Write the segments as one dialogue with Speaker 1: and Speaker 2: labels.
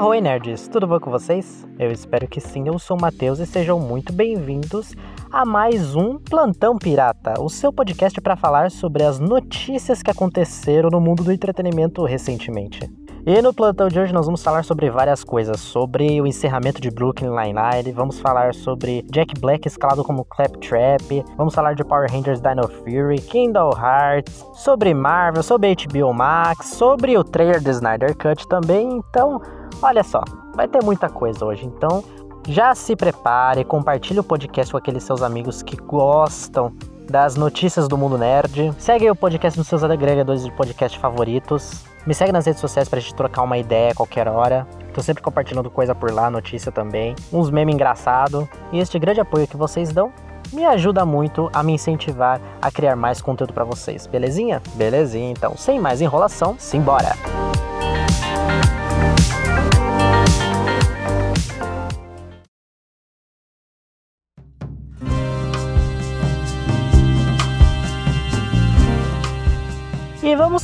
Speaker 1: Arroi nerds, tudo bom com vocês? Eu espero que sim, eu sou o Matheus e sejam muito bem-vindos a mais um Plantão Pirata, o seu podcast para falar sobre as notícias que aconteceram no mundo do entretenimento recentemente. E no plantão de hoje nós vamos falar sobre várias coisas, sobre o encerramento de Brooklyn Nine-Nine, vamos falar sobre Jack Black escalado como Claptrap, vamos falar de Power Rangers Dino Fury, Kingdom Hearts, sobre Marvel, sobre HBO Max, sobre o trailer do Snyder Cut também, então, olha só, vai ter muita coisa hoje, então já se prepare, compartilhe o podcast com aqueles seus amigos que gostam das notícias do mundo nerd. Segue o podcast nos seus agregadores de podcast favoritos. Me segue nas redes sociais pra gente trocar uma ideia a qualquer hora. Tô sempre compartilhando coisa por lá, notícia também. Uns memes engraçados. E este grande apoio que vocês dão me ajuda muito a me incentivar a criar mais conteúdo para vocês. Belezinha? Belezinha. Então, sem mais enrolação, simbora!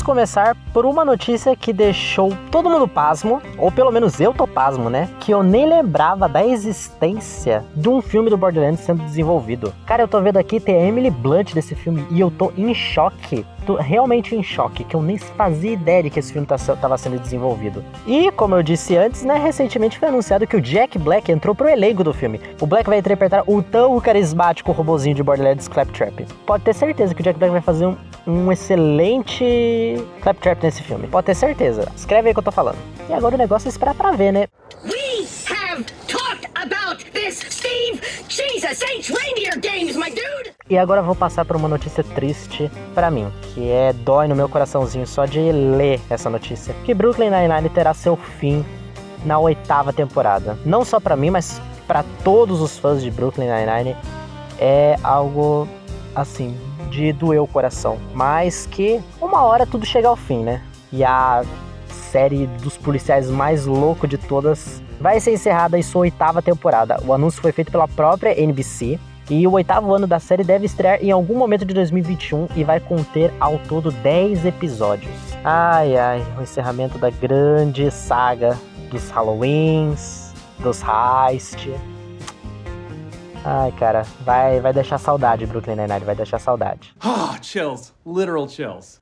Speaker 1: Começar por uma notícia que deixou todo mundo pasmo, ou pelo menos eu tô pasmo, né? Que eu nem lembrava da existência de um filme do Borderlands sendo desenvolvido. Cara, eu tô vendo aqui, tem a Emily Blunt desse filme e eu tô em choque. Tô realmente em choque, que eu nem fazia ideia de que esse filme estava tá, sendo desenvolvido. E, como eu disse antes, né, recentemente foi anunciado que o Jack Black entrou pro elenco do filme. O Black vai interpretar o tão carismático robozinho de Borderlands Claptrap. Pode ter certeza que o Jack Black vai fazer um, um excelente Claptrap nesse filme. Pode ter certeza. Escreve aí o que eu tô falando. E agora o negócio é esperar pra ver, né? We have talked about this, Steve! Jesus H. Reindeer Games, my dude! E agora vou passar por uma notícia triste para mim, que é dói no meu coraçãozinho só de ler essa notícia. Que Brooklyn Nine-Nine terá seu fim na oitava temporada. Não só para mim, mas para todos os fãs de Brooklyn Nine-Nine. É algo assim de doer o coração, mas que uma hora tudo chega ao fim, né? E a série dos policiais mais louco de todas vai ser encerrada em sua oitava temporada. O anúncio foi feito pela própria NBC e o oitavo ano da série deve estrear em algum momento de 2021 e vai conter ao todo 10 episódios. Ai ai, o encerramento da grande saga dos Halloweens, dos Heist, Ai, cara, vai, vai deixar saudade, Brooklyn Nine-Nine, vai deixar saudade.
Speaker 2: Ah, chills, literal chills.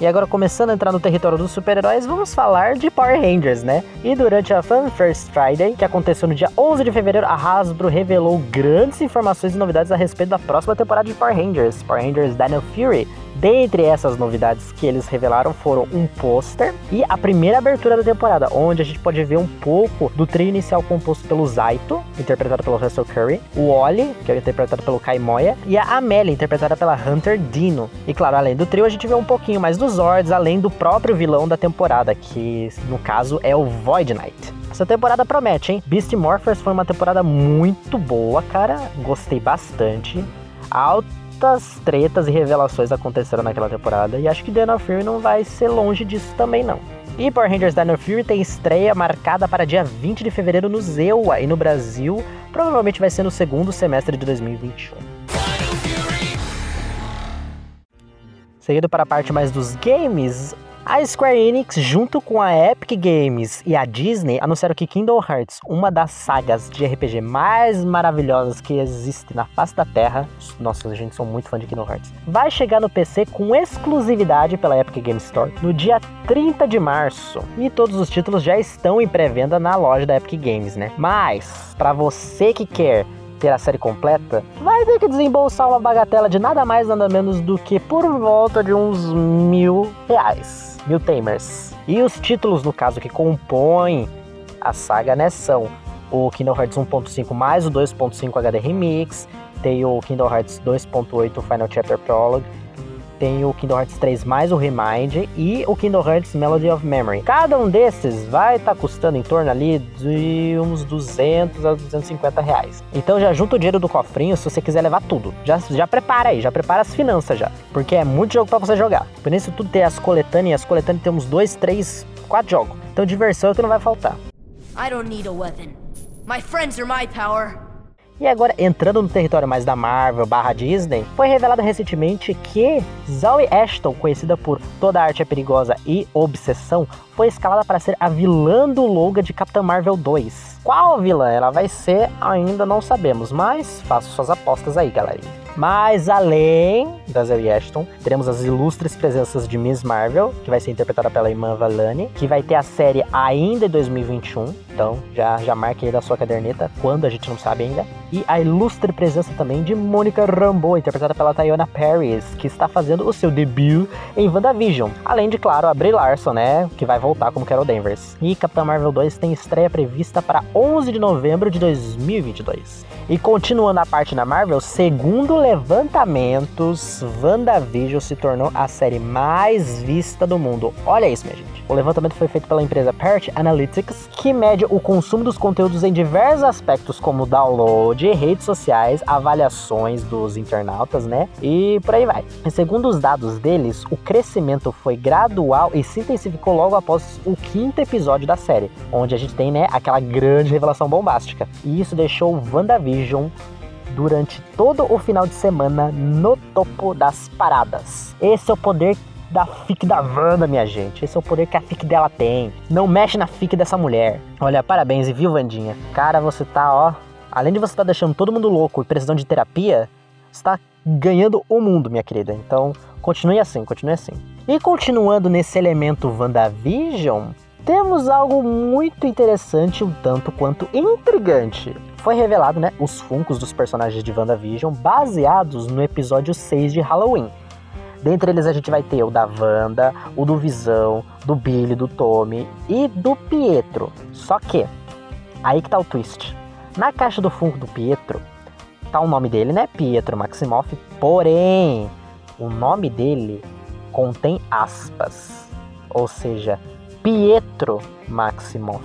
Speaker 1: E agora, começando a entrar no território dos super-heróis, vamos falar de Power Rangers, né? E durante a Fan First Friday, que aconteceu no dia 11 de fevereiro, a Hasbro revelou grandes informações e novidades a respeito da próxima temporada de Power Rangers, Power Rangers Dino Fury, Dentre essas novidades que eles revelaram foram um pôster e a primeira abertura da temporada, onde a gente pode ver um pouco do trio inicial composto pelo Zaito, interpretado pelo Russell Curry, o Oli, que é interpretado pelo Kai Moya, e a Amelie, interpretada pela Hunter Dino. E claro, além do trio, a gente vê um pouquinho mais dos Zords, além do próprio vilão da temporada, que no caso é o Void Knight. Essa temporada promete, hein? Beast Morphers foi uma temporada muito boa, cara. Gostei bastante. Alto muitas tretas e revelações aconteceram naquela temporada e acho que Dino Fury não vai ser longe disso também não. E Power Rangers Dino Fury tem estreia marcada para dia 20 de fevereiro no Zewa e no Brasil provavelmente vai ser no segundo semestre de 2021. Seguindo para a parte mais dos games, a Square Enix, junto com a Epic Games e a Disney, anunciaram que Kingdom Hearts, uma das sagas de RPG mais maravilhosas que existe na face da Terra, nossa, a gente sou muito fã de Kingdom Hearts, vai chegar no PC com exclusividade pela Epic Games Store no dia 30 de março. E todos os títulos já estão em pré-venda na loja da Epic Games, né? Mas, para você que quer ter a série completa, vai ter que desembolsar uma bagatela de nada mais nada menos do que por volta de uns mil reais. Mil Tamers. E os títulos, no caso, que compõem a saga, né, são o Kingdom Hearts 1.5 mais o 2.5 HD Remix, tem o Kingdom Hearts 2.8 Final Chapter Prologue, tem o Kingdom Hearts 3 mais o Remind e o Kingdom Hearts Melody of Memory. Cada um desses vai estar tá custando em torno ali de uns 200 a 250 reais. Então já junta o dinheiro do cofrinho se você quiser levar tudo. Já, já prepara aí, já prepara as finanças já. Porque é muito jogo para você jogar. Por isso tudo tem as coletâneas, as coletâneas tem uns 2, 3, 4 jogos. Então diversão é que não vai faltar. I don't need a weapon. My friends are my power. E agora, entrando no território mais da Marvel barra Disney, foi revelado recentemente que Zoe Ashton, conhecida por Toda a Arte é Perigosa e Obsessão, foi escalada para ser a vilã do Logan de Capitã Marvel 2. Qual vilã ela vai ser, ainda não sabemos, mas faça suas apostas aí, galerinha. Mas além da Zoe Ashton, teremos as ilustres presenças de Miss Marvel, que vai ser interpretada pela Iman Valani, que vai ter a série ainda em 2021. Então já, já marque aí da sua caderneta, quando a gente não sabe ainda. E a ilustre presença também de Mônica Rambeau, interpretada pela Tayona Paris, que está fazendo o seu debut em WandaVision. Além de, claro, a Brie Larson, né, que vai voltar como Carol Danvers. E Capitã Marvel 2 tem estreia prevista para 11 de novembro de 2022. E continuando a parte da Marvel, segundo levantamentos, WandaVision se tornou a série mais vista do mundo. Olha isso, minha gente. O levantamento foi feito pela empresa Parrot Analytics, que mede o consumo dos conteúdos em diversos aspectos, como download, redes sociais, avaliações dos internautas, né? E por aí vai. E segundo os dados deles, o crescimento foi gradual e se intensificou logo após o quinto episódio da série, onde a gente tem, né, aquela grande revelação bombástica. E isso deixou WandaVision durante todo o final de semana no topo das paradas. Esse é o poder da fic da Wanda, minha gente. Esse é o poder que a fic dela tem. Não mexe na fic dessa mulher. Olha, parabéns, viu, Vandinha? Cara, você tá, ó. Além de você estar tá deixando todo mundo louco e precisando de terapia, você tá ganhando o mundo, minha querida. Então, continue assim, continue assim. E continuando nesse elemento WandaVision, temos algo muito interessante, um tanto quanto intrigante. Foi revelado, né, os funcos dos personagens de WandaVision baseados no episódio 6 de Halloween. Dentre eles a gente vai ter o da Wanda, o do Visão, do Billy, do Tommy e do Pietro. Só que, aí que tá o twist. Na caixa do Funko do Pietro, tá o nome dele, né? Pietro Maximoff. Porém, o nome dele contém aspas. Ou seja, Pietro Maximoff.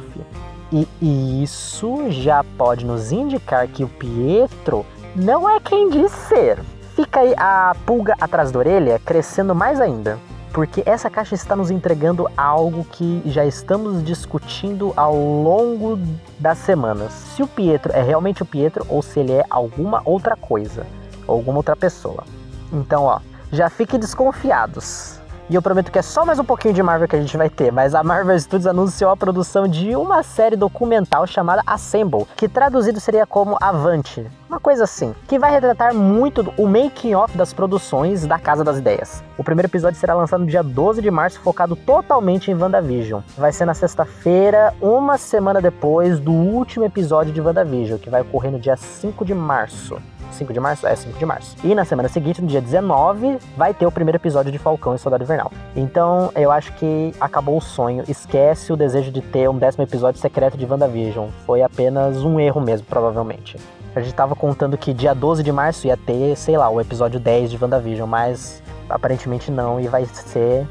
Speaker 1: E isso já pode nos indicar que o Pietro não é quem diz ser. Fica aí a pulga atrás da orelha crescendo mais ainda, porque essa caixa está nos entregando algo que já estamos discutindo ao longo das semanas. Se o Pietro é realmente o Pietro ou se ele é alguma outra coisa, alguma outra pessoa. Então, ó, já fiquem desconfiados. E eu prometo que é só mais um pouquinho de Marvel que a gente vai ter, mas a Marvel Studios anunciou a produção de uma série documental chamada Assemble, que traduzido seria como Avante, uma coisa assim, que vai retratar muito o making-off das produções da Casa das Ideias. O primeiro episódio será lançado no dia 12 de março, focado totalmente em WandaVision. Vai ser na sexta-feira, uma semana depois do último episódio de WandaVision, que vai ocorrer no dia 5 de março. 5 de março? É, 5 de março. E na semana seguinte, no dia 19, vai ter o primeiro episódio de Falcão e Soldado Invernal. Então, eu acho que acabou o sonho. Esquece o desejo de ter um décimo episódio secreto de WandaVision. Foi apenas um erro mesmo, provavelmente. A gente tava contando que dia 12 de março ia ter, sei lá, o episódio 10 de WandaVision, mas aparentemente não, e vai ser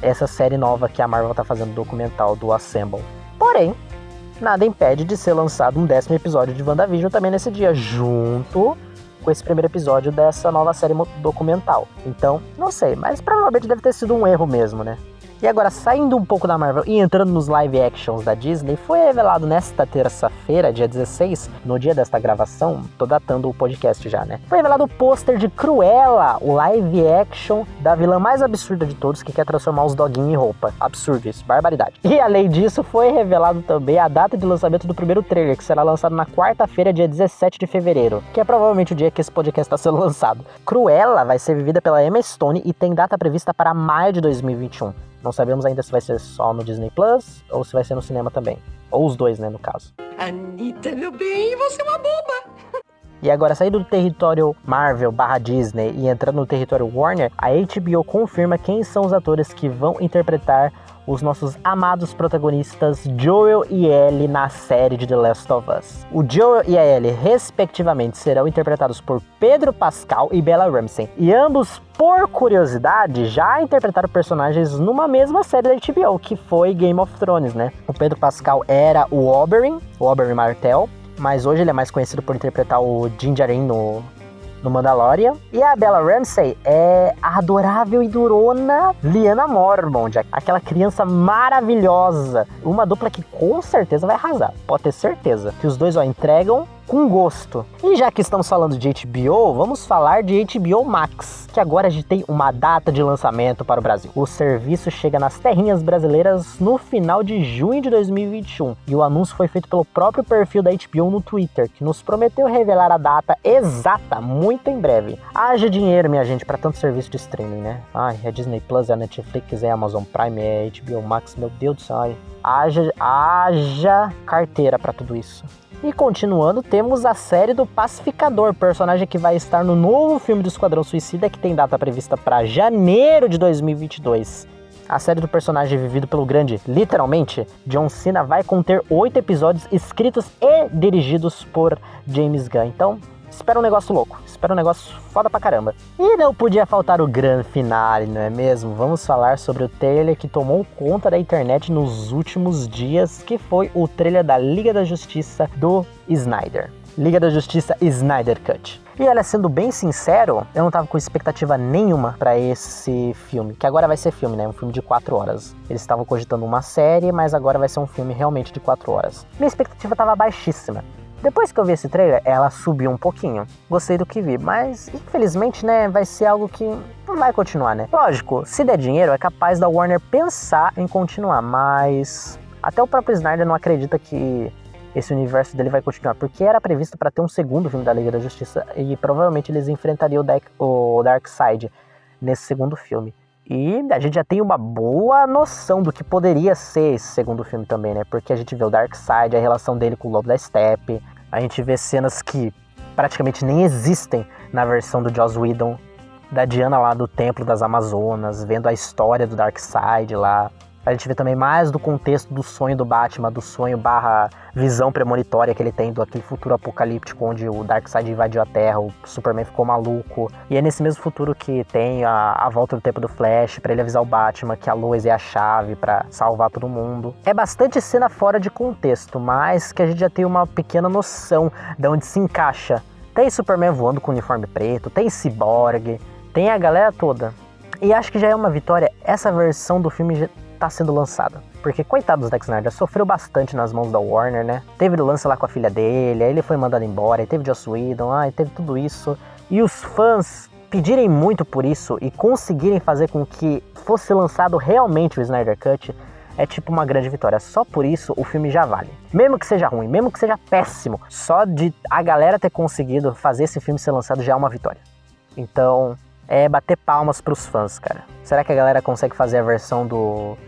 Speaker 1: essa série nova que a Marvel tá fazendo documental do Assemble. Porém, nada impede de ser lançado um décimo episódio de WandaVision também nesse dia, junto com esse primeiro episódio dessa nova série documental. Então, não sei, mas provavelmente deve ter sido um erro mesmo, né? E agora, saindo um pouco da Marvel e entrando nos live actions da Disney, foi revelado nesta terça-feira, dia 16, no dia desta gravação, tô datando o podcast já, né? Foi revelado o pôster de Cruella, o live action da vilã mais absurda de todos, que quer transformar os doguinhos em roupa. Absurdo isso, barbaridade. E além disso, foi revelado também a data de lançamento do primeiro trailer, que será lançado na quarta-feira, dia 17 de fevereiro, que é provavelmente o dia que esse podcast está sendo lançado. Cruella vai ser vivida pela Emma Stone e tem data prevista para maio de 2021. Não sabemos ainda se vai ser só no Disney Plus ou se vai ser no cinema também. Ou os dois, né, no caso.
Speaker 3: Anitta, meu bem, você é uma boba!
Speaker 1: E agora, saindo do território Marvel barra Disney e entrando no território Warner, a HBO confirma quem são os atores que vão interpretar os nossos amados protagonistas Joel e Ellie na série de The Last of Us. O Joel e a Ellie, respectivamente, serão interpretados por Pedro Pascal e Bella Ramsey, e ambos, por curiosidade, já interpretaram personagens numa mesma série da HBO, que foi Game of Thrones, né? O Pedro Pascal era o Oberyn, o Oberyn Martell, mas hoje ele é mais conhecido por interpretar o Jinjarin no no Mandalorian. E a Bella Ramsey é a adorável e durona Liana Mormont, aquela criança maravilhosa. Uma dupla que com certeza vai arrasar, pode ter certeza. Que os dois ó, entregam com gosto. E já que estamos falando de HBO, vamos falar de HBO Max, que agora a gente tem uma data de lançamento para o Brasil. O serviço chega nas terrinhas brasileiras no final de junho de 2021 e o anúncio foi feito pelo próprio perfil da HBO no Twitter, que nos prometeu revelar a data exata muito em breve. Haja dinheiro, minha gente, para tanto serviço de streaming, né? Ai, é Disney Plus, é Netflix, é Amazon Prime, é HBO Max, meu Deus do céu. Ai, haja, haja carteira para tudo isso. E continuando, temos a série do Pacificador, personagem que vai estar no novo filme do Esquadrão Suicida, que tem data prevista para janeiro de 2022. A série do personagem vivido pelo grande, literalmente, John Cena vai conter oito episódios escritos e dirigidos por James Gunn. Então, espera um negócio louco, espera um negócio foda pra caramba. E não podia faltar o grande finale, não é mesmo? Vamos falar sobre o trailer que tomou conta da internet nos últimos dias, que foi o trailer da Liga da Justiça do Snyder. Liga da Justiça Snyder Cut. E olha, sendo bem sincero, eu não tava com expectativa nenhuma para esse filme, que agora vai ser filme, né? Um filme de 4 horas. Eles estavam cogitando uma série, mas agora vai ser um filme realmente de 4 horas. Minha expectativa tava baixíssima. Depois que eu vi esse trailer, ela subiu um pouquinho. Gostei do que vi, mas infelizmente, né, vai ser algo que não vai continuar, né? Lógico, se der dinheiro, é capaz da Warner pensar em continuar, mas até o próprio Snyder não acredita que esse universo dele vai continuar, porque era previsto para ter um segundo filme da Liga da Justiça e provavelmente eles enfrentariam o, o Darkseid nesse segundo filme. E a gente já tem uma boa noção do que poderia ser esse segundo filme também, né? Porque a gente vê o Darkseid, a relação dele com o Lobo da Steppe, a gente vê cenas que praticamente nem existem na versão do Joss Whedon, da Diana lá do Templo das Amazonas, vendo a história do Darkseid lá. A gente vê também mais do contexto do sonho do Batman, do sonho barra visão premonitória que ele tem do aquele futuro apocalíptico onde o Darkseid invadiu a Terra, o Superman ficou maluco. E é nesse mesmo futuro que tem a, a volta do tempo do Flash para ele avisar o Batman que a Lois é a chave para salvar todo mundo. É bastante cena fora de contexto, mas que a gente já tem uma pequena noção de onde se encaixa. Tem Superman voando com uniforme preto, tem Cyborg, tem a galera toda. E acho que já é uma vitória essa versão do filme tá sendo lançada. Porque, coitado do Zack Snyder, sofreu bastante nas mãos da Warner, né? Teve o lance lá com a filha dele, aí ele foi mandado embora, aí teve Joss Whedon, aí teve tudo isso. E os fãs pedirem muito por isso e conseguirem fazer com que fosse lançado realmente o Snyder Cut é tipo uma grande vitória. Só por isso o filme já vale. Mesmo que seja ruim, mesmo que seja péssimo, só de a galera ter conseguido fazer esse filme ser lançado já é uma vitória. Então, é bater palmas pros fãs, cara. Será que a galera consegue fazer a versão do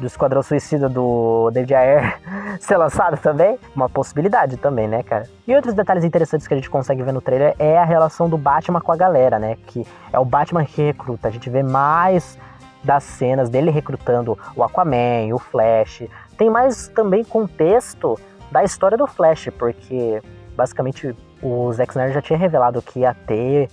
Speaker 1: do Esquadrão Suicida do David Ayer ser lançado também, uma possibilidade também, né, cara? E outros detalhes interessantes que a gente consegue ver no trailer é a relação do Batman com a galera, né? Que é o Batman que recruta. A gente vê mais das cenas dele recrutando o Aquaman, o Flash. Tem mais também contexto da história do Flash, porque basicamente o Zack Snyder já tinha revelado que ia ter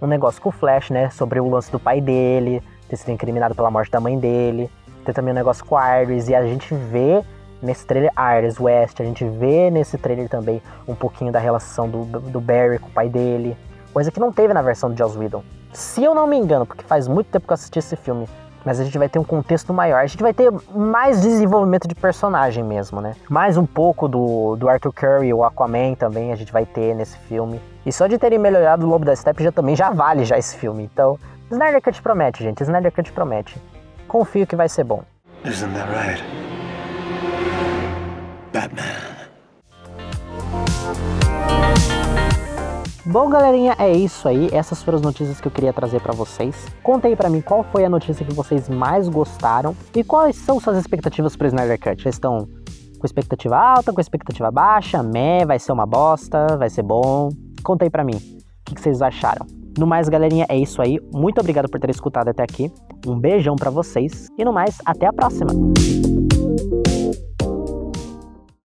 Speaker 1: um negócio com o Flash, né? Sobre o lance do pai dele, ter sido incriminado pela morte da mãe dele. Tem também um negócio com a Iris, e a gente vê nesse trailer Iris West, a gente vê nesse trailer também um pouquinho da relação do, do Barry com o pai dele, coisa que não teve na versão de Joss Whedon. Se eu não me engano, porque faz muito tempo que eu assisti esse filme, mas a gente vai ter um contexto maior. A gente vai ter mais desenvolvimento de personagem mesmo, né? Mais um pouco do, do Arthur Curry, o Aquaman também a gente vai ter nesse filme. E só de terem melhorado o Lobo da Steppe já também já vale já esse filme. Então, Snyder Cut promete, gente. Snyder Cut promete confio que vai ser bom. Isn't that right? Batman. Bom, galerinha, é isso aí. Essas foram as notícias que eu queria trazer para vocês. Conta aí para mim qual foi a notícia que vocês mais gostaram e quais são suas expectativas pro Snyder Cut. Vocês estão com expectativa alta, com expectativa baixa, meh, vai ser uma bosta, vai ser bom? Conta aí para mim. O que vocês acharam? No mais, galerinha, é isso aí. Muito obrigado por ter escutado até aqui. Um beijão para vocês e no mais, até a próxima.